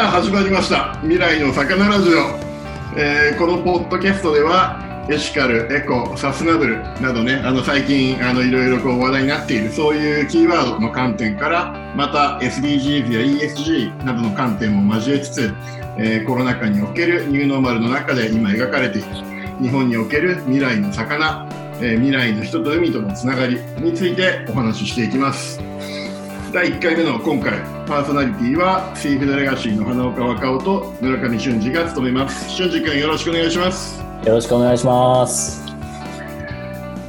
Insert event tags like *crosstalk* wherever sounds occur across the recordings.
さあ始まりました未来の魚ラジオ、えー、このポッドキャストではエシカル、エコ、サスナブルなどね、あの最近あのいろいろこう話題になっているそういうキーワードの観点から、また SDGs や ESG などの観点も交えつつ、えー、コロナ禍におけるニューノーマルの中で今描かれている日本における未来の魚、えー、未来の人と海とのつながりについてお話ししていきます。第1回目の今回パーソナリティはシーフードレガシーの花岡和佳男と村上春二が務めます。春二君よろしくお願いします。よろしくお願いします。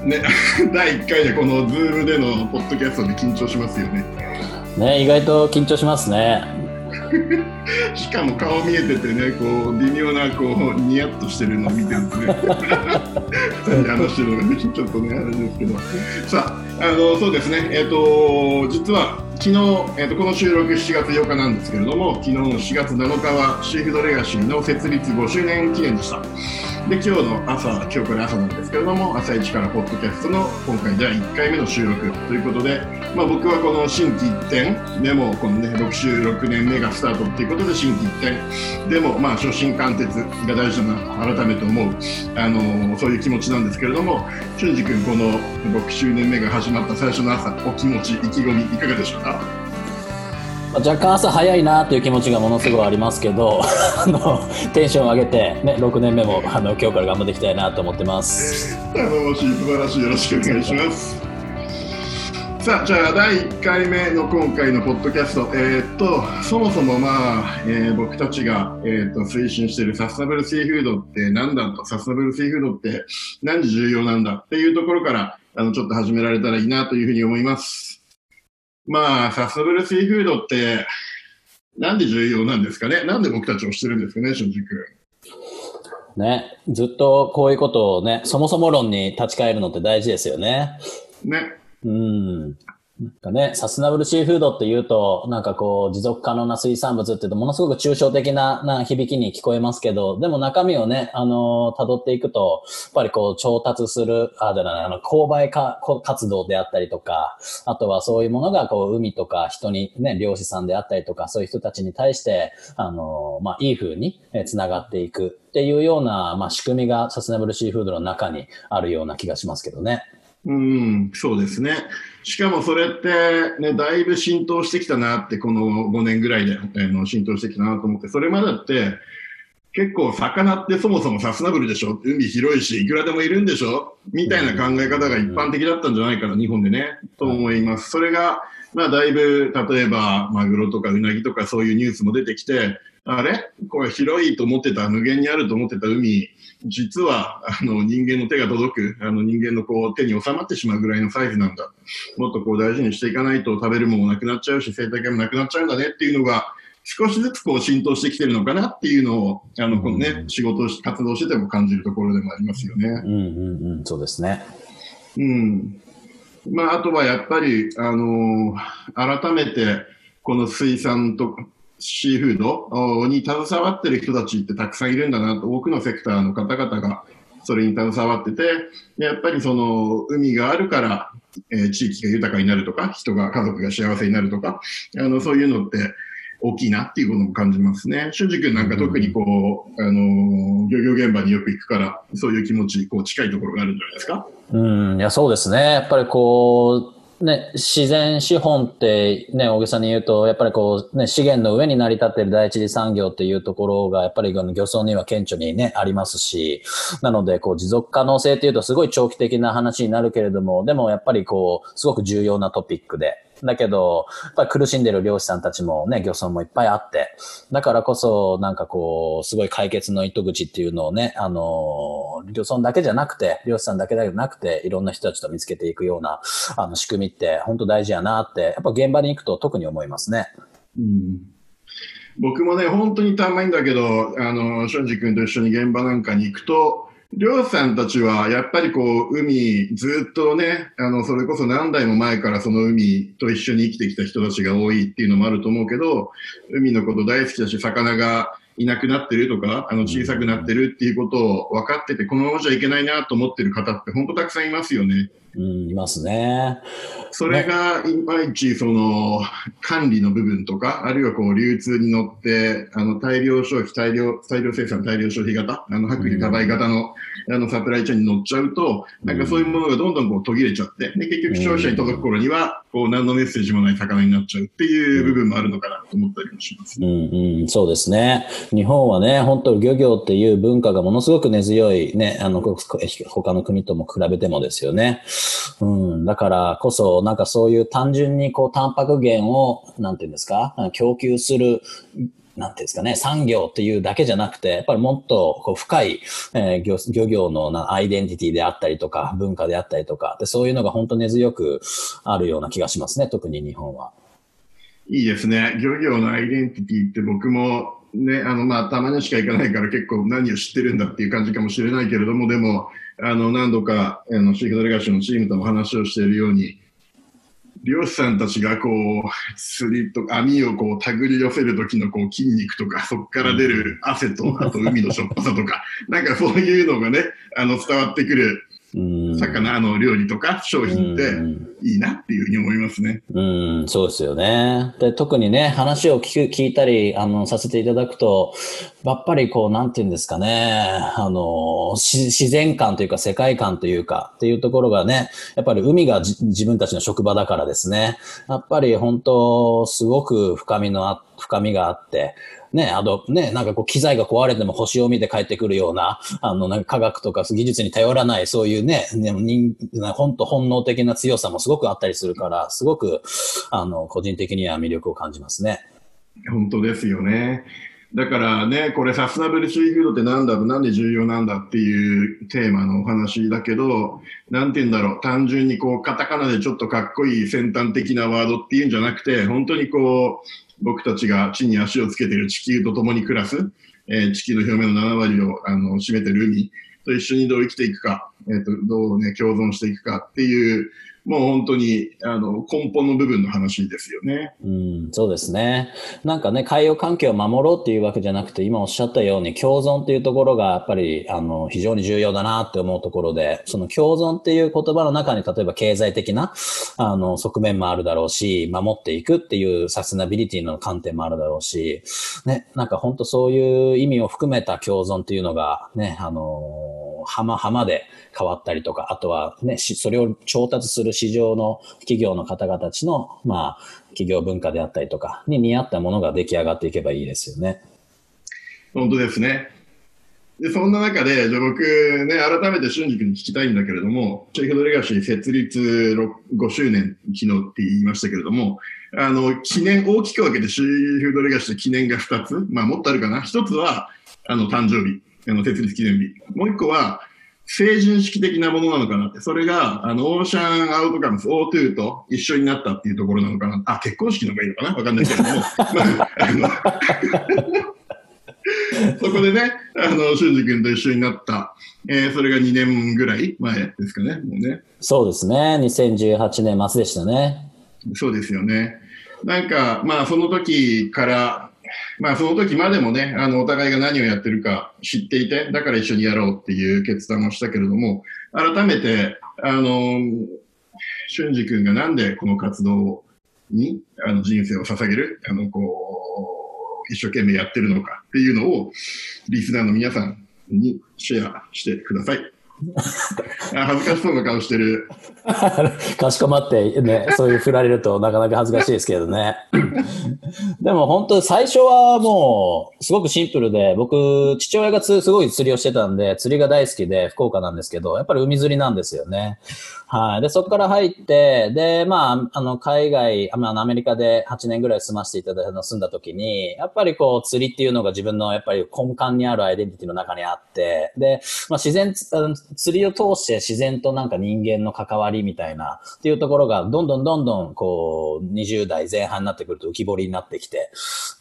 ね *laughs* 第1回でこの Zoom でのポッドキャストで緊張しますよね。ね意外と緊張しますね。*laughs* しかも顔見えててねこう微妙なこうニヤッとしてるのを見てるとね。*laughs* 二人話してるのがね。ちょっとねあれですけど。さああのそうですね。えっ、ー、と実は昨日、えーと、この収録7月8日なんですけれども昨日の4月7日はシーフードレガシーの設立5周年記念でした。で今日の朝、今日から朝なんですけれども、朝一からポッドキャストの今回第1回目の収録。ということで、まあ、僕はこの新規一転でも、このね、6週6年目がスタートっていうことで新規一転でも、まあ、初心貫徹が大事だなと改めて思う、あのー、そういう気持ちなんですけれども、俊二君、この6周年目が始まった最初の朝、お気持ち、意気込み、いかがでしょうか？若干朝早いなという気持ちがものすごいありますけど *laughs* あのテンション上げて、ね、6年目もあの今日から頑張っていきたいなと思ってます頼もしい素晴らしいよろしくお願いしますさあじゃあ第1回目の今回のポッドキャスト、えー、っとそもそも、まあえー、僕たちが、えー、っと推進しているサステナブルシーフードって何だとサステナブルシーフードって何で重要なんだっていうところからあのちょっと始められたらいいなというふうに思います。まあ、サスブルシーフードって、なんで重要なんですかね？なんで僕たちをしてるんですかね、正直。ね、ずっとこういうことをね、そもそも論に立ち返るのって大事ですよね。ね。うん。なんかね、サスナブルシーフードって言うと、なんかこう、持続可能な水産物って言うと、ものすごく抽象的なな響きに聞こえますけど、でも中身をね、あのー、辿っていくと、やっぱりこう、調達する、あ、じゃない、あの、購買か活動であったりとか、あとはそういうものが、こう、海とか人にね、漁師さんであったりとか、そういう人たちに対して、あのー、まあ、いい風に繋がっていくっていうような、まあ、仕組みがサスナブルシーフードの中にあるような気がしますけどね。うん、そうですね。しかもそれってね、だいぶ浸透してきたなって、この5年ぐらいで、えの浸透してきたなと思って、それまでって、結構魚ってそもそもサスナブルでしょ？海広いし、いくらでもいるんでしょ？みたいな考え方が一般的だったんじゃないかな、日本でね、と思います。それが、まあだいぶ、例えばマグロとかウナギとかそういうニュースも出てきて、あれ？これ広いと思ってた、無限にあると思ってた海、実はあの人間の手が届く、あの人間のこう手に収まってしまうぐらいのサイズなんだ。もっとこう大事にしていかないと食べるものもなくなっちゃうし、生態系もなくなっちゃうんだねっていうのが、少しずつこう浸透してきてるのかなっていうのを、あの、このね、仕事し、活動してても感じるところでもありますよね。うんうんうん、そうですね。うん。まあ、あとはやっぱり、あのー、改めて、この水産とシーフード？に携わってる人たちってたくさんいるんだなと、多くのセクターの方々がそれに携わってて、やっぱりその海があるから、えー、地域が豊かになるとか、人が、家族が幸せになるとか、あの、そういうのって大きいなっていうことも感じますね。俊二君なんか特にこう、あの、漁業現場によく行くから、そういう気持ち、こう近いところがあるんじゃないですか？うん、いや、そうですね。やっぱりこう、ね、自然資本ってね、大げさに言うと、やっぱりこう、ね、資源の上に成り立っている第一次産業っていうところが、やっぱり漁村には顕著にね、ありますし、なので、こう、持続可能性っていうとすごい長期的な話になるけれども、でもやっぱりこう、すごく重要なトピックで、だけど、やっぱり苦しんでる漁師さんたちもね、漁村もいっぱいあって、だからこそ、なんかこう、すごい解決の糸口っていうのをね、あの、漁村だけじゃなくて、漁師さんだけじゃなくて、いろんな人たちと見つけていくような、あの、仕組みって本当大事やなって、やっぱ現場に行くと特に思いますね。うん僕もね、本当にたまにだけど、あの、俊二君と一緒に現場なんかに行くと、漁師さんたちは、やっぱりこう、海、ずっとね、あの、それこそ何代も前からその海と一緒に生きてきた人たちが多いっていうのもあると思うけど、海のこと大好きだし、魚がいなくなってるとか、あの、小さくなってるっていうことを分かってて、このままじゃいけないなと思ってる方って本当たくさんいますよね。うん、いますね。それがいまいちその管理の部分とか、あるいはこう流通に乗って、あの大量消費、大量、大量生産、大量消費型、あの薄利多売型の,、あのサプライチェーンに乗っちゃうと、なんかそういうものがどんどんこう途切れちゃって、で結局消費者に届く頃には、こう何のメッセージもない魚になっちゃうっていう部分もあるのかなと思ったりもします。うんうん、そうですね。日本はね、本当漁業っていう文化がものすごく根強いね、あの、他の国とも比べてもですよね。うん、だからこそ、なんかそういう単純にこう、タンパク源を、なんていうんですか、供給する、なんていうんですかね、産業っていうだけじゃなくて、やっぱりもっとこう深い、えー、漁漁業のなアイデンティティであったりとか、文化であったりとかで、そういうのが本当根強くあるような気がしますね、特に日本は。いいですね。漁業のアイデンティティって僕もね、あの、まあ、たまにしか行かないから結構何を知ってるんだっていう感じかもしれないけれども、でも、あの、何度か、あの、シークドレガシーのチームとも話をしているように、漁師さんたちがこう、釣りとか網をこう手繰り寄せる時のこう筋肉とか、そこから出る汗と、あと海のしょっぱさとか、なんかそういうのがね、あの伝わってくる魚の料理とか商品っていいなっていうふうに思いますね。うん、そうですよね。で、特にね、話を聞く、聞いたり、あの、させていただくと、やっぱりこう、なんていうんですかね、あの、自然観というか世界観というかっていうところがね、やっぱり海が自分たちの職場だからですね、やっぱり本当、すごく深みのあ、深みがあって、ね、あとね、なんかこう機材が壊れても星を見て帰ってくるような、*laughs* あの、なんか科学とか技術に頼らない、そういうね、ね人本当本能的な強さもすごくあったりするから、すごく、あの、個人的には魅力を感じますね。本当ですよね。だからね、これサスナブルシーフードってなんだなんで重要なんだっていうテーマのお話だけど、なんて言うんだろう、単純にこう、カタカナでちょっとかっこいい先端的なワードっていうんじゃなくて、本当にこう、僕たちが地に足をつけている地球と共に暮らす、えー、地球の表面の7割をあの占めている海と一緒にどう生きていくか、えーと、どう、ね、共存していくかっていうもう本当に、あの、根本の部分の話ですよね。うん、そうですね。なんかね、海洋環境を守ろうっていうわけじゃなくて、今おっしゃったように共存っていうところがやっぱり、あの、非常に重要だなって思うところで、その共存っていう言葉の中に、例えば経済的な、あの、側面もあるだろうし、守っていくっていうサステナビリティの観点もあるだろうし、ね、なんか本当そういう意味を含めた共存っていうのが、ね、あの、浜浜で変わったりとか、あとはね、それを調達する市場の企業の方々たちの、まあ、企業文化であったりとかに似合ったものが出来上がっていけばいいですよね。本当ですね。で、そんな中で、じゃ僕ね、改めて春菊に聞きたいんだけれども、シェイフドレガシー設立5周年昨日って言いましたけれども、あの、記念、大きく分けてシーフドレガシー記念が2つ、まあもっとあるかな。1つは、あの、誕生日、あの、設立記念日。もう1個は、成人式的なものなのかなって、それが、あの、オーシャンアウトカムス、O2 と一緒になったっていうところなのかな。あ、結婚式の方がいいのかな？わかんないけども。*laughs* そこでね、あの、俊二君と一緒になった、えー、それが2年ぐらい前ですかね、もうね。そうですね、2018年末でしたね。そうですよね。なんか、まあ、その時から、まあ、その時までもね、あの、お互いが何をやってるか知っていて、だから一緒にやろうっていう決断をしたけれども、改めて、あの、俊二君がなんでこの活動に、あの、人生を捧げる、あの、こう、一生懸命やってるのかっていうのを、リスナーの皆さんにシェアしてください。恥ずかしそうな顔してる。*laughs* かしこまってね、そういう振られるとなかなか恥ずかしいですけどね。*laughs* でも本当最初はもうすごくシンプルで、僕、父親がすごい釣りをしてたんで、釣りが大好きで福岡なんですけど、やっぱり海釣りなんですよね。はい。で、そこから入って、で、まあ、あの、海外、あアメリカで8年ぐらい住ませていただいた、住んだ時に、やっぱりこう、釣りっていうのが自分のやっぱり根幹にあるアイデンティティの中にあって、で、まあ、自然、釣りを通して自然となんか人間の関わりみたいなっていうところが、どんどんどんどん、こう、20代前半になってくると浮き彫りになってきて、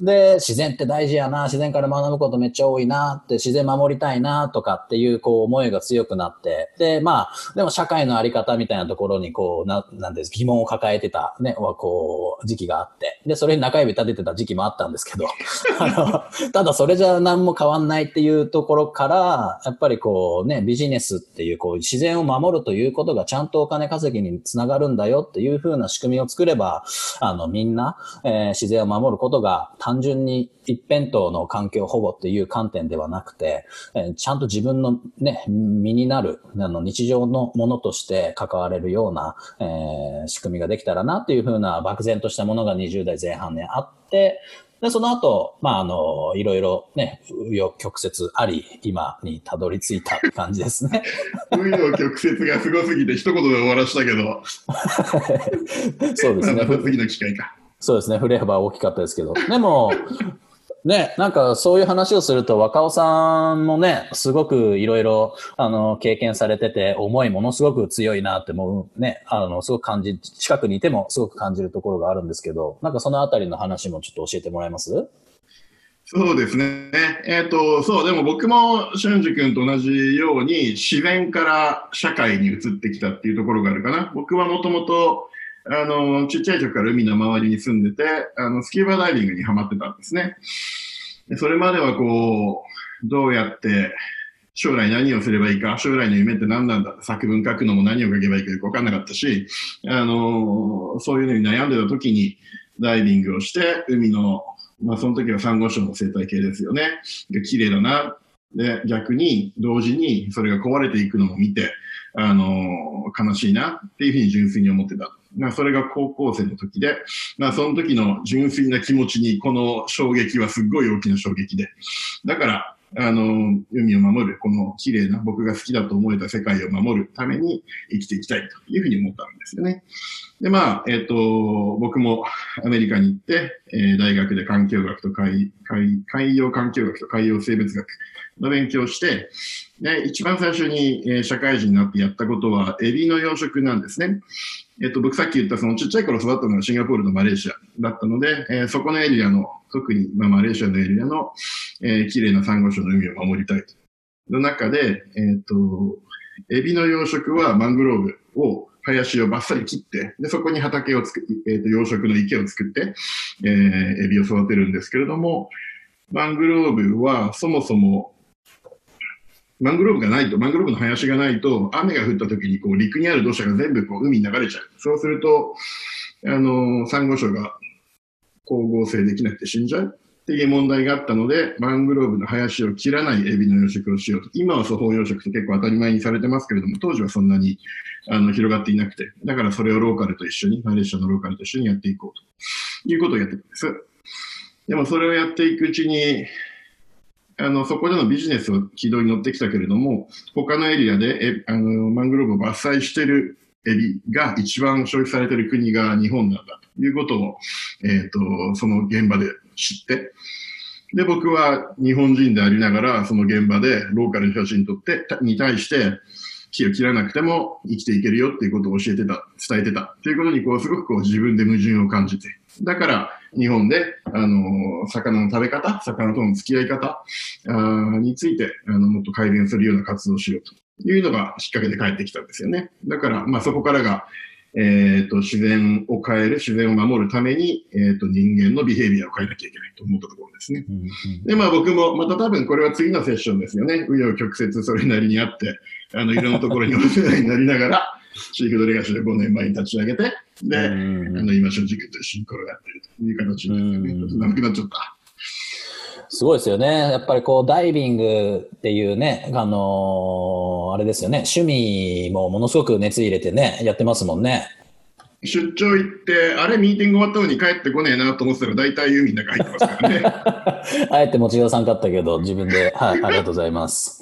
で、自然って大事やな、自然から学ぶことめっちゃ多いなって、自然守りたいなとかっていう、こう、思いが強くなって、で、まあ、でも社会のあり方みたいなところに、こう、な、なんです、疑問を抱えてた、ね、は、こう、時期があって、で、それに中指立ててた時期もあったんですけど、*laughs* あの、ただそれじゃ何も変わんないっていうところから、やっぱりこうね、ビジネスっていう、こう、自然を守るということがちゃんとお金稼ぎにつながるんだよっていう風な仕組みを作れば、あの、みんな、えー、自然を守ることが単純に一辺倒の環境保護っていう観点ではなくて、えー、ちゃんと自分のね、身になる、あの、日常のものとして関われるような、えー、仕組みができたらなっていう風な漠然としたものが20代前半にあって、で、その後、まあ、あの、いろいろね、紆余曲折あり、今にたどり着いた感じですね。*laughs* 紆余曲折がすごすぎて、一言で終わらしたけど。*laughs* そうですね。また次の機会か。そうですね。振れ幅大きかったですけど。でも、ね、なんかそういう話をすると若尾さんもね、すごくいろいろ、あの、経験されてて、思いものすごく強いなって思う、ね、あの、すごく感じ、近くにいてもすごく感じるところがあるんですけど、なんかそのあたりの話もちょっと教えてもらえます？そうですね。えっ、ー、と、そう、でも僕も俊二君と同じように自然から社会に移ってきたっていうところがあるかな。僕はもともと、あの、ちっちゃい時から海の周りに住んでて、あの、スキューバダイビングにハマってたんですね。それまではこう、どうやって将来何をすればいいか、将来の夢って何なんだ作文書くのも何を書けばいいかよくわかんなかったし、あの、そういうのに悩んでた時にダイビングをして、海の、まあその時はサンゴ礁の生態系ですよね。で、綺麗だな。で、逆に同時にそれが壊れていくのも見て、あの、悲しいなっていうふうに純粋に思ってた。ま、それが高校生の時で、まあ、その時の純粋な気持ちに、この衝撃はすっごい大きな衝撃で。だから、あの、海を守る、この綺麗な僕が好きだと思えた世界を守るために生きていきたいというふうに思ったんですよね。で、まあ、えっ、ー、と、僕もアメリカに行って、えー、大学で環境学と海海海洋環境学と海洋生物学の勉強をして、で、一番最初に、えー、社会人になってやったことは、エビの養殖なんですね。えっと、僕さっき言ったそのちっちゃい頃育ったのがシンガポールとマレーシアだったので、えー、そこのエリアの、特に、まあ、マレーシアのエリアの、えー、綺麗なサンゴ礁の海を守りたいと。の中で、えっ、と、エビの養殖はマングローブを、林をバッサリ切って、で、そこに畑を作えっ、ー、と、養殖の池を作って、えー、エビを育てるんですけれども、マングローブはそもそもマングローブがないと、マングローブの林がないと、雨が降った時にこう陸にある土砂が全部こう海に流れちゃう。そうすると、あの、サンゴ礁が光合成できなくて死んじゃういう問題があったので、マングローブの林を切らないエビの養殖をしようと。今は粗放養殖って結構当たり前にされてますけれども、当時はそんなにあの広がっていなくて、だからそれをローカルと一緒に、マレーシアのローカルと一緒にやっていこうということをやっていくんです。でもそれをやっていくうちに、あの、そこでのビジネスを軌道に乗ってきたけれども、他のエリアで、え、あの、マングローブを伐採してるエビが一番消費されてる国が日本なんだということを、えっ、ー、と、その現場で知って、で、僕は日本人でありながら、その現場でローカルに写真撮って、に対して、木を切らなくても生きていけるよっていうことを教えてた、伝えてたっていうことに、こう、すごくこう自分で矛盾を感じて。だから、日本で、あの、魚の食べ方、魚との付き合い方について、あの、もっと改善するような活動をしようというのがきっかけで帰ってきたんですよね。だから、まあそこからが、えっ、ー、と、自然を変える、自然を守るために、えっ、ー、と、人間のビヘイビアを変えなきゃいけないと思ったところですね。うんうん、で、まあ僕も、また多分これは次のセッションですよね。紆余曲折それなりにあって、あの、いろんなところにお世話になりながら、シーフードレガシーで5年前に立ち上げて、で、あの、今、正直と一緒に転がっているという形ですよね。ちょっと長くなっちゃった。すごいですよね。やっぱりこう、ダイビングっていうね、あのー、あれですよね。趣味もものすごく熱入れてね、やってますもんね。出張行って、あれ、ミーティング終わったのに帰ってこねえなと思ってたら、大体海の中入ってますからね。*laughs* あえて持ちさんかったけど、自分で、はい、*laughs* ありがとうございます。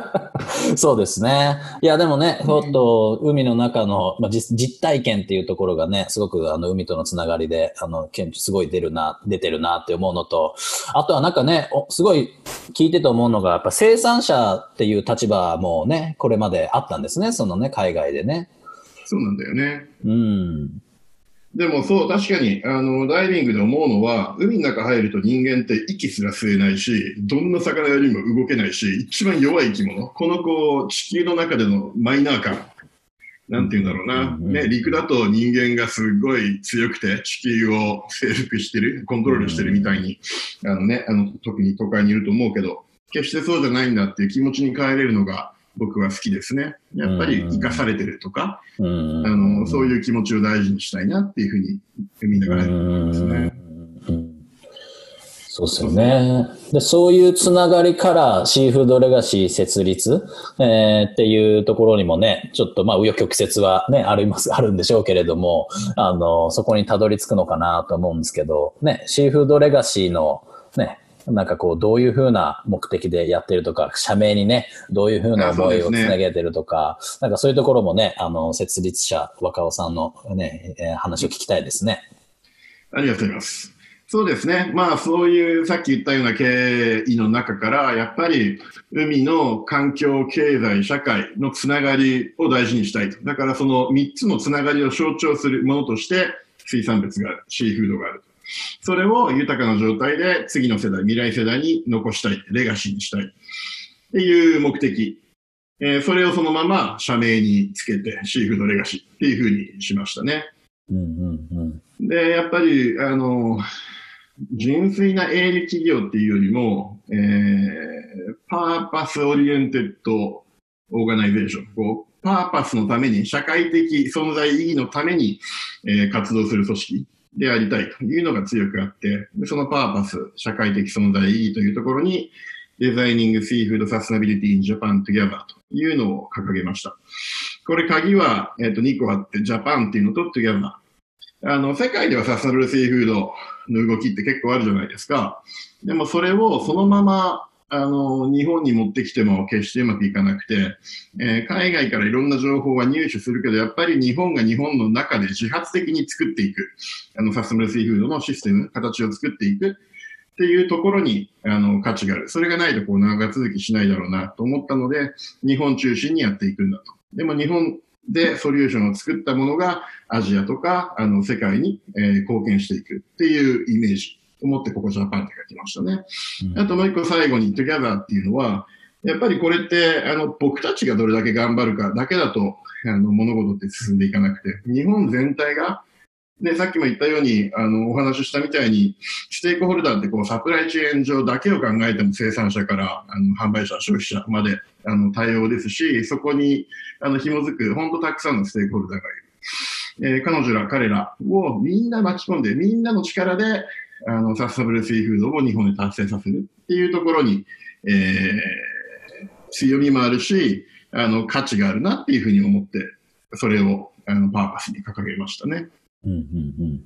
*laughs* そうですね。いや、でもね、ちょっと、海の中の、まあ、実実体験っていうところがね、すごく、あの、海とのつながりで、あの、すごい出るな、出てるなって思うのと、あとはなんかね、すごい聞いてて思うのが、やっぱ生産者っていう立場もね、これまであったんですね、そのね、海外でね。そうなんだよね。うん。でもそう、確かに、あの、ダイビングで思うのは、海の中入ると人間って息すら吸えないし、どんな魚よりも動けないし、一番弱い生き物。このこう、地球の中でのマイナー感。なんて言うんだろうな。ね、陸だと人間がすごい強くて地球を征服してる、コントロールしてるみたいに、あのね、あの、特に都会にいると思うけど、決してそうじゃないんだっていう気持ちに変えれるのが、僕は好きですね。やっぱり生かされてるとか、うんあの、そういう気持ちを大事にしたいなっていうふうに、みんなが入ってますね。うんそうですよね。で、そういうつながりからシーフードレガシー設立、えーっていうところにもね、ちょっとまあ、紆余曲折はね、あります、あるんでしょうけれども、あの、そこにたどり着くのかなと思うんですけど、ね、シーフードレガシーのね、なんかこう、どういうふうな目的でやってるとか、社名にね、どういうふうな思いをつなげてるとか、なんかそういうところもね、あの、設立者、若尾さんのね、えー話を聞きたいですね。ありがとうございます。そうですね。まあ、そういう、さっき言ったような経緯の中から、やっぱり、海の環境、経済、社会のつながりを大事にしたいと。だから、その3つのつながりを象徴するものとして、水産物がある、シーフードがある。それを豊かな状態で次の世代、未来世代に残したい、レガシーにしたい。っていう目的。えーそれをそのまま社名につけて、シーフードレガシーっていうふうにしましたね。うんうんうん。で、やっぱり、あの、純粋な営利企業っていうよりも、えー、 purpose-oriented organization。こう、パーパスのために、社会的存在意義のために、えー活動する組織でありたいというのが強くあって、そのパーパス、社会的存在意義というところに、 Designing Seafood Sustainability in Japan Together というのを掲げました。これ鍵は、えっ、と、2個あって、 Japan っていうのと Togetherー。あの、世界ではサステナブルシーフードの動きって結構あるじゃないですか。でもそれをそのまま、あの、日本に持ってきても決してうまくいかなくて、えー海外からいろんな情報は入手するけど、やっぱり日本が日本の中で自発的に作っていく、あの、サステナブルシーフードのシステム、形を作っていくっていうところに、あの、価値がある。それがないとこう長続きしないだろうなと思ったので、日本中心にやっていくんだと。でも日本でソリューションを作ったものがアジアとか、あの、世界に、えー貢献していくっていうイメージを持ってここジャパンって書きましたね。うんあともう一個最後に Together っていうのは、やっぱりこれって、あの、僕たちがどれだけ頑張るかだけだと、あの、物事って進んでいかなくて、日本全体が、ね、さっきも言ったように、あの、お話ししたみたいに、ステークホルダーってこう、サプライチェーン上だけを考えても生産者から、あの、販売者、消費者まで、あの、対応ですし、そこに、あの、紐づく、本当たくさんのステークホルダーがいる。えー彼女ら、彼らをみんな巻き込んで、みんなの力で、あの、サステナブルシーフードを日本で達成させるっていうところに、えー強みもあるし、あの、価値があるなっていうふうに思って、それを、あの、パーパスに掲げましたね。うんうんうん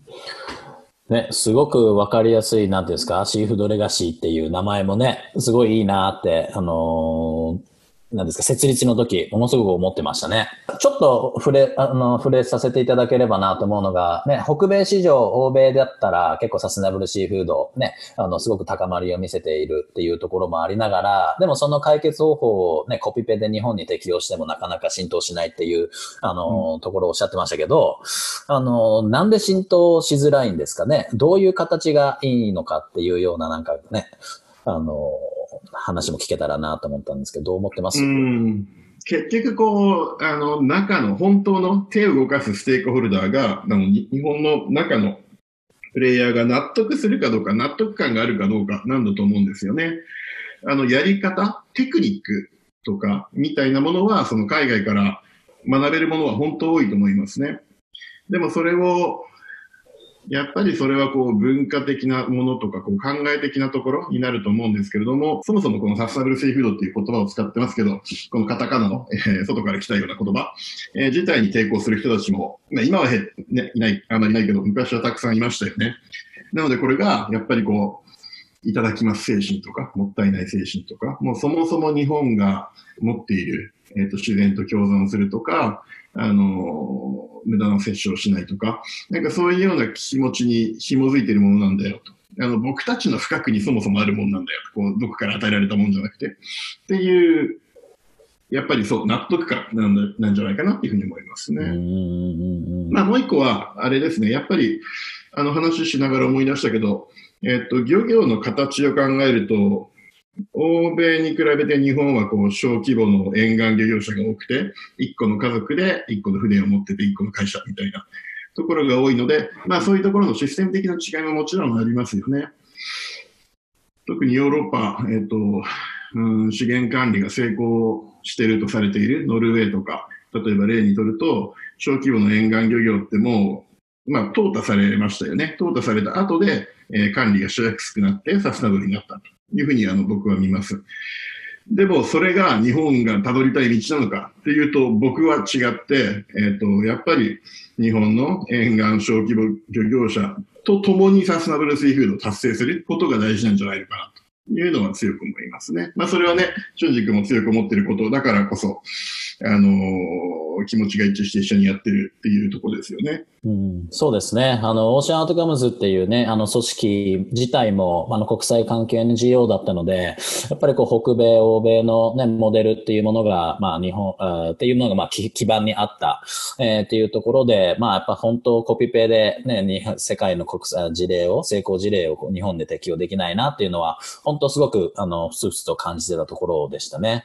ね、すごくわかりやすい、なんていうんですか、シーフードレガシーっていう名前もね、すごいいいなって、あのーなんですか、設立の時、ものすごく思ってましたね。ちょっと触れ、あの、触れさせていただければなと思うのが、ね、北米市場、欧米だったら結構サステナブルシーフード、ね、あの、すごく高まりを見せているっていうところもありながら、でもその解決方法をね、コピペで日本に適用してもなかなか浸透しないっていう、あの、ところをおっしゃってましたけど、あの、なんで浸透しづらいんですかね？どういう形がいいのかっていうようななんかね、あの、話も聞けたらなと思ったんですけど、どう思ってます、うん結局こう、あの、中の本当の手を動かすステークホルダーが、あの日本の中のプレイヤーが納得するかどうか、納得感があるかどうかなんだと思うんですよね。あの、やり方、テクニックとか、みたいなものは、その海外から学べるものは本当多いと思いますね。でもそれを、やっぱりそれはこう文化的なものとかこう考え的なところになると思うんですけれども、そもそもこのサステナブルシーフードっていう言葉を使ってますけど、このカタカナの、えー外から来たような言葉、えー自体に抵抗する人たちも、まあ、今はへ、ね、いない、あんまりいないけど、昔はたくさんいましたよね。なのでこれがやっぱりこう、いただきます精神とか、もったいない精神とか、もうそもそも日本が持っている、えーと自然と共存するとか、あのー無駄な摂取をしないとか、なんかそういうような気持ちに紐づいているものなんだよと。あの僕たちの深くにそもそもあるものなんだよと。こうどこから与えられたもんじゃなくて。っていう、やっぱりそう、納得感なんだなんじゃないかなっていうふうに思いますね。まあもう一個は、あれですね、やっぱり、あの話しながら思い出したけど、えっと、漁業の形を考えると、欧米に比べて日本はこう小規模の沿岸漁業者が多くて、一個の家族で一個の船を持ってて一個の会社みたいなところが多いので、まあそういうところのシステム的な違いももちろんありますよね。特にヨーロッパ、えっと、うん、資源管理が成功してるとされているノルウェーとか、例えば例にとると、小規模の沿岸漁業ってもう、まあ、淘汰されましたよね。淘汰された後で、えー、管理がしやすくなってサステナブルになったというふうにあの僕は見ます。でも、それが日本がたどりたい道なのかっていうと、僕は違って、えっ、ー、と、やっぱり日本の沿岸小規模漁業者と共にサステナブルスイーフードを達成することが大事なんじゃないのかなというのは強く思いますね。まあ、それはね、俊二君も強く思っていることだからこそ、あのー、気持ちが一致して一緒にやってるっていうところですよね。うん、そうですね。あの、オーシャンアウトカムズっていうね、あの組織自体も、あの、国際関係 NGO だったので、やっぱりこう、北米、欧米のね、モデルっていうものが、まあ、日本、あっていうのが、まあ、基盤にあった、えー、っていうところで、まあ、やっぱ本当コピペでね、に世界の国際事例を、成功事例を日本で適用できないなっていうのは、本当すごく、あの、ふつふつと感じてたところでしたね。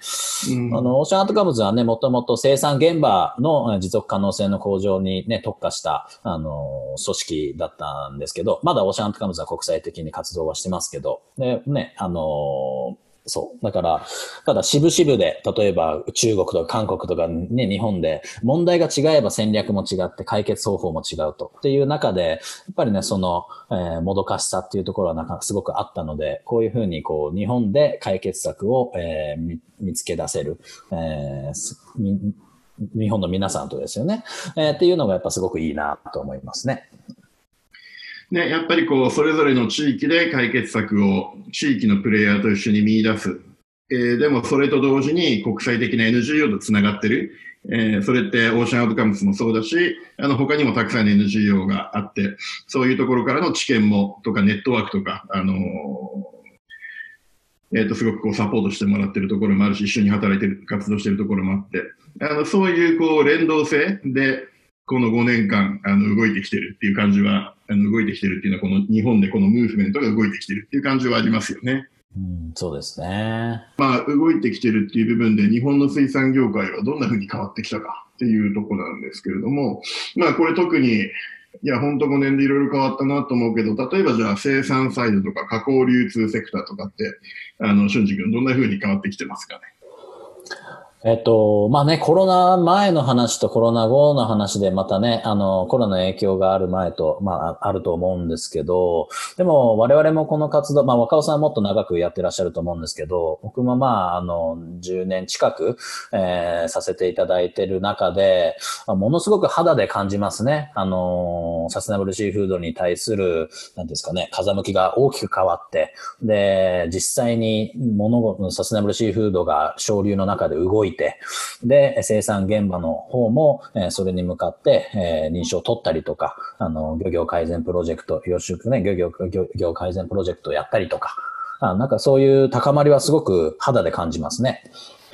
うん、あの、オーシャンアウトカムズはね、もともと生産現場の持続可能性の向上にね、特化した、あの、組織だったんですけど、まだオーシャントカムズは国際的に活動はしてますけど、で、ね、あの、そう。だから、ただ、渋々で、例えば中国とか韓国とかね、日本で、問題が違えば戦略も違って解決方法も違うと。っていう中で、やっぱりね、その、えー、もどかしさっていうところはなんかすごくあったので、こういうふうに、こう、日本で解決策を、えー、見つけ出せる、えー、日本の皆さんとですよね。えー、っていうのがやっぱすごくいいなと思いますね。ね、やっぱりこう、それぞれの地域で解決策を地域のプレイヤーと一緒に見出す。えー、でもそれと同時に国際的な NGO とつながってる。えー、それってオーシャンアウトカムスもそうだし、あの他にもたくさんの NGO があって、そういうところからの知見もとかネットワークとか、あのー、えっ、と、すごくこうサポートしてもらってるところもあるし、一緒に働いてる、活動してるところもあって、あの、そういうこう連動性で、この5年間、あの、動いてきてるっていう感じは、あの、動いてきてるっていうのは、この日本でこのムーブメントが動いてきてるっていう感じはありますよね。うん、そうですね。まあ、動いてきてるっていう部分で、日本の水産業界はどんな風に変わってきたかっていうところなんですけれども、まあ、これ特に、いや、本当5年でいろいろ変わったなと思うけど、例えばじゃあ生産サイドとか加工流通セクターとかって、あの、俊二君どんな風に変わってきてますかね？えっと、まあね、コロナ前の話とコロナ後の話でまたね、あの、コロナの影響がある前と、まあ、あると思うんですけど、でも我々もこの活動、まあ若尾さんはもっと長くやってらっしゃると思うんですけど、僕もまあ、あの、10年近く、えー、させていただいてる中で、ものすごく肌で感じますね。あの、サステナブルシーフードに対する、なんですかね、風向きが大きく変わって、で、実際に物事、サステナブルシーフードが省流の中で動いて、て、で、生産現場の方も、えそれに向かって、え認証を取ったりとか、あの、漁業改善プロジェクト、養殖ね、漁業、漁業改善プロジェクトをやったりとか、あなんかそういう高まりはすごく肌で感じますね。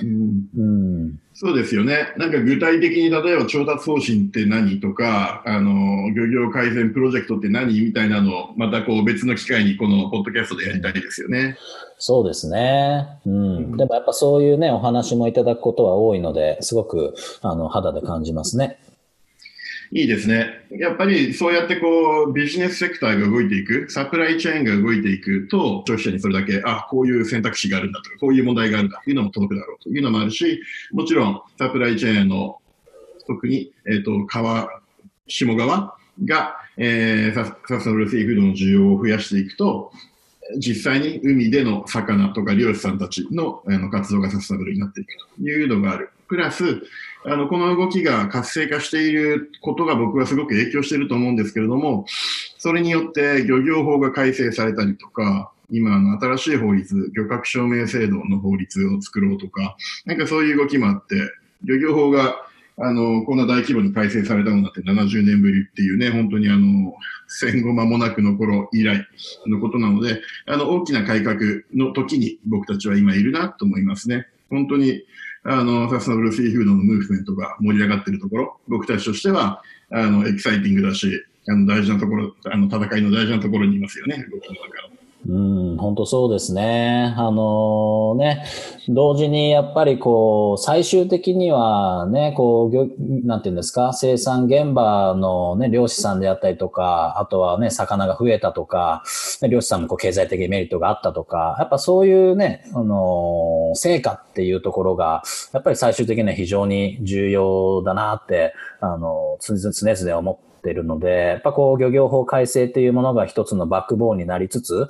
うん、うんそうですよね。なんか具体的に例えば調達方針って何とか、あの、漁業改善プロジェクトって何みたいなのを、またこう別の機会にこのポッドキャストでやりたいですよね。そうですね。うん。でもやっぱそういうね、お話もいただくことは多いので、すごく、あの、肌で感じますね。いいですね。やっぱりそうやってこうビジネスセクターが動いていく、サプライチェーンが動いていくと、消費者にそれだけ、あ、こういう選択肢があるんだとか、こういう問題があるんだというのも届くだろうというのもあるし、もちろんサプライチェーンの特に、えっ、ー、と、川、下側が、えー、ササスナブルシーフードの需要を増やしていくと、実際に海での魚とか漁師さんたちのあの活動がサステナブルになっていくというのがある。プラス、あの、この動きが活性化していることが僕はすごく影響していると思うんですけれども、それによって漁業法が改正されたりとか、今の新しい法律、漁獲証明制度の法律を作ろうとか、なんかそういう動きもあって、漁業法があの、こんな大規模に改正されたのだって70年ぶりっていうね、本当にあの、戦後間もなくの頃以来のことなので、あの、大きな改革の時に僕たちは今いるなと思いますね。本当に、あの、サステナブルシーフードのムーブメントが盛り上がっているところ、僕たちとしては、あの、エキサイティングだし、あの、大事なところ、あの、戦いの大事なところにいますよね、動きの中うん、本当そうですね。あのー、ね、同時にやっぱりこう、最終的にはね、こう、なんていうんですか、生産現場のね、漁師さんであったりとか、あとはね、魚が増えたとか、漁師さんもこう経済的メリットがあったとか、やっぱそういうね、あのー、成果っていうところが、やっぱり最終的には非常に重要だなって、あのー、常々思って、ってるので、やっぱこう漁業法改正っていうものが一つのバックボーンになりつつ、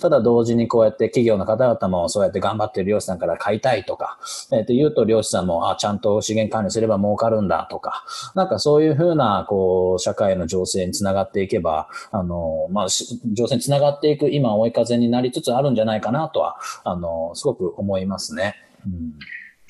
ただ同時にこうやって企業の方々もそうやって頑張ってる漁師さんから買いたいとか、えっ、ー、と言うと漁師さんも、あ、ちゃんと資源管理すれば儲かるんだとか、なんかそういうふうな、こう、社会の情勢につながっていけば、あの、まあ、情勢につながっていく今追い風になりつつあるんじゃないかなとは、あの、すごく思いますね。うん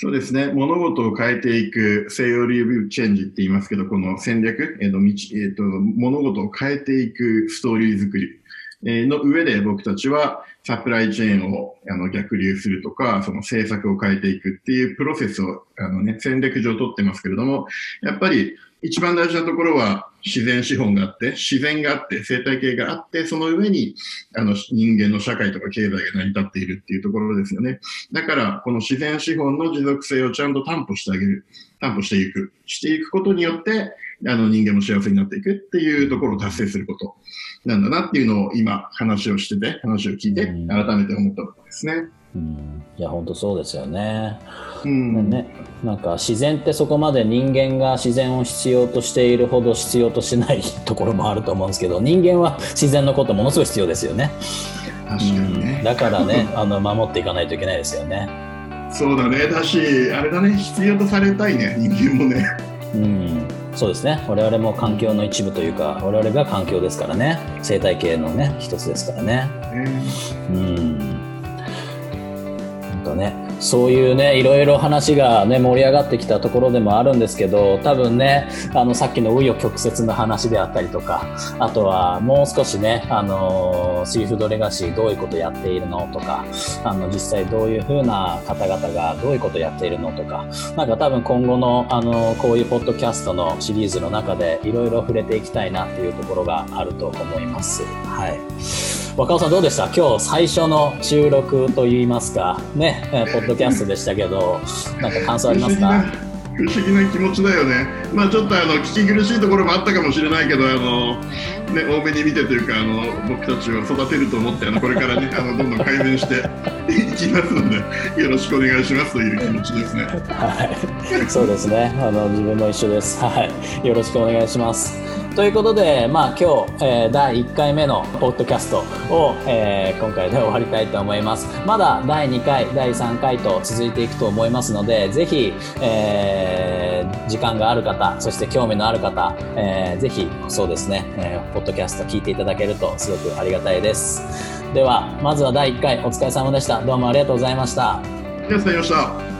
そうですね。物事を変えていく、西洋リビューチェンジって言いますけど、この戦略、えーとえーと、物事を変えていくストーリー作り、の上で僕たちはサプライチェーンをあの逆流するとか、その政策を変えていくっていうプロセスをあの、ね、戦略上取ってますけれども、やっぱり一番大事なところは自然資本があって、自然があって、生態系があって、その上にあの人間の社会とか経済が成り立っているっていうところですよね。だから、この自然資本の持続性をちゃんと担保してあげる、担保していく、していくことによって、あの人間も幸せになっていくっていうところを達成することなんだなっていうのを今話をしてて、話を聞いて改めて思ったところですね。うん、いや本当そうですよね,、うんね。なんか自然ってそこまで人間が自然を必要としているほど必要としないところもあると思うんですけど人間は自然のことものすごい必要ですよね。確かにね、うん、だからねあの守っていかないといけないですよね。そうだねだしあれだね必要とされたいね人間もね。うんそうですね。我々も環境の一部というか我々が環境ですからね。生態系のね一つですからね。えー、うん。とね、そういうね、いろいろ話がね、盛り上がってきたところでもあるんですけど、多分ね、あの、さっきの紆余曲折の話であったりとか、あとはもう少しね、あの、シーフードレガシーどういうことやっているのとか、あの、実際どういう風な方々がどういうことやっているのとか、なんか多分今後の、あの、こういうポッドキャストのシリーズの中でいろいろ触れていきたいなっていうところがあると思います。はい。若尾さんどうでした？今日最初の収録といいますか。ねポッドキャストでしたけどなんか感想ありますか？不思議な気持ちだよね、まあ、ちょっとあの聞き苦しいところもあったかもしれないけどあの、ね、多めに見てというかあの僕たちを育てると思ってあのこれからねあのどんどん改善していきますのでよろしくお願いしますという気持ちですね。はい、そうですね。あの自分も一緒です、はい、よろしくお願いします。ということで、まあ、今日、えー、第1回目のポッドキャストを、えー、今回で終わりたいと思います。まだ第2回、第3回と続いていくと思いますので、ぜひ、えー、時間がある方、そして興味のある方、えー、ぜひ、そうですね、えー、ポッドキャスト聞いていただけるとすごくありがたいです。では、まずは第1回お疲れ様でした。どうもありがとうございました。ありがとうございました。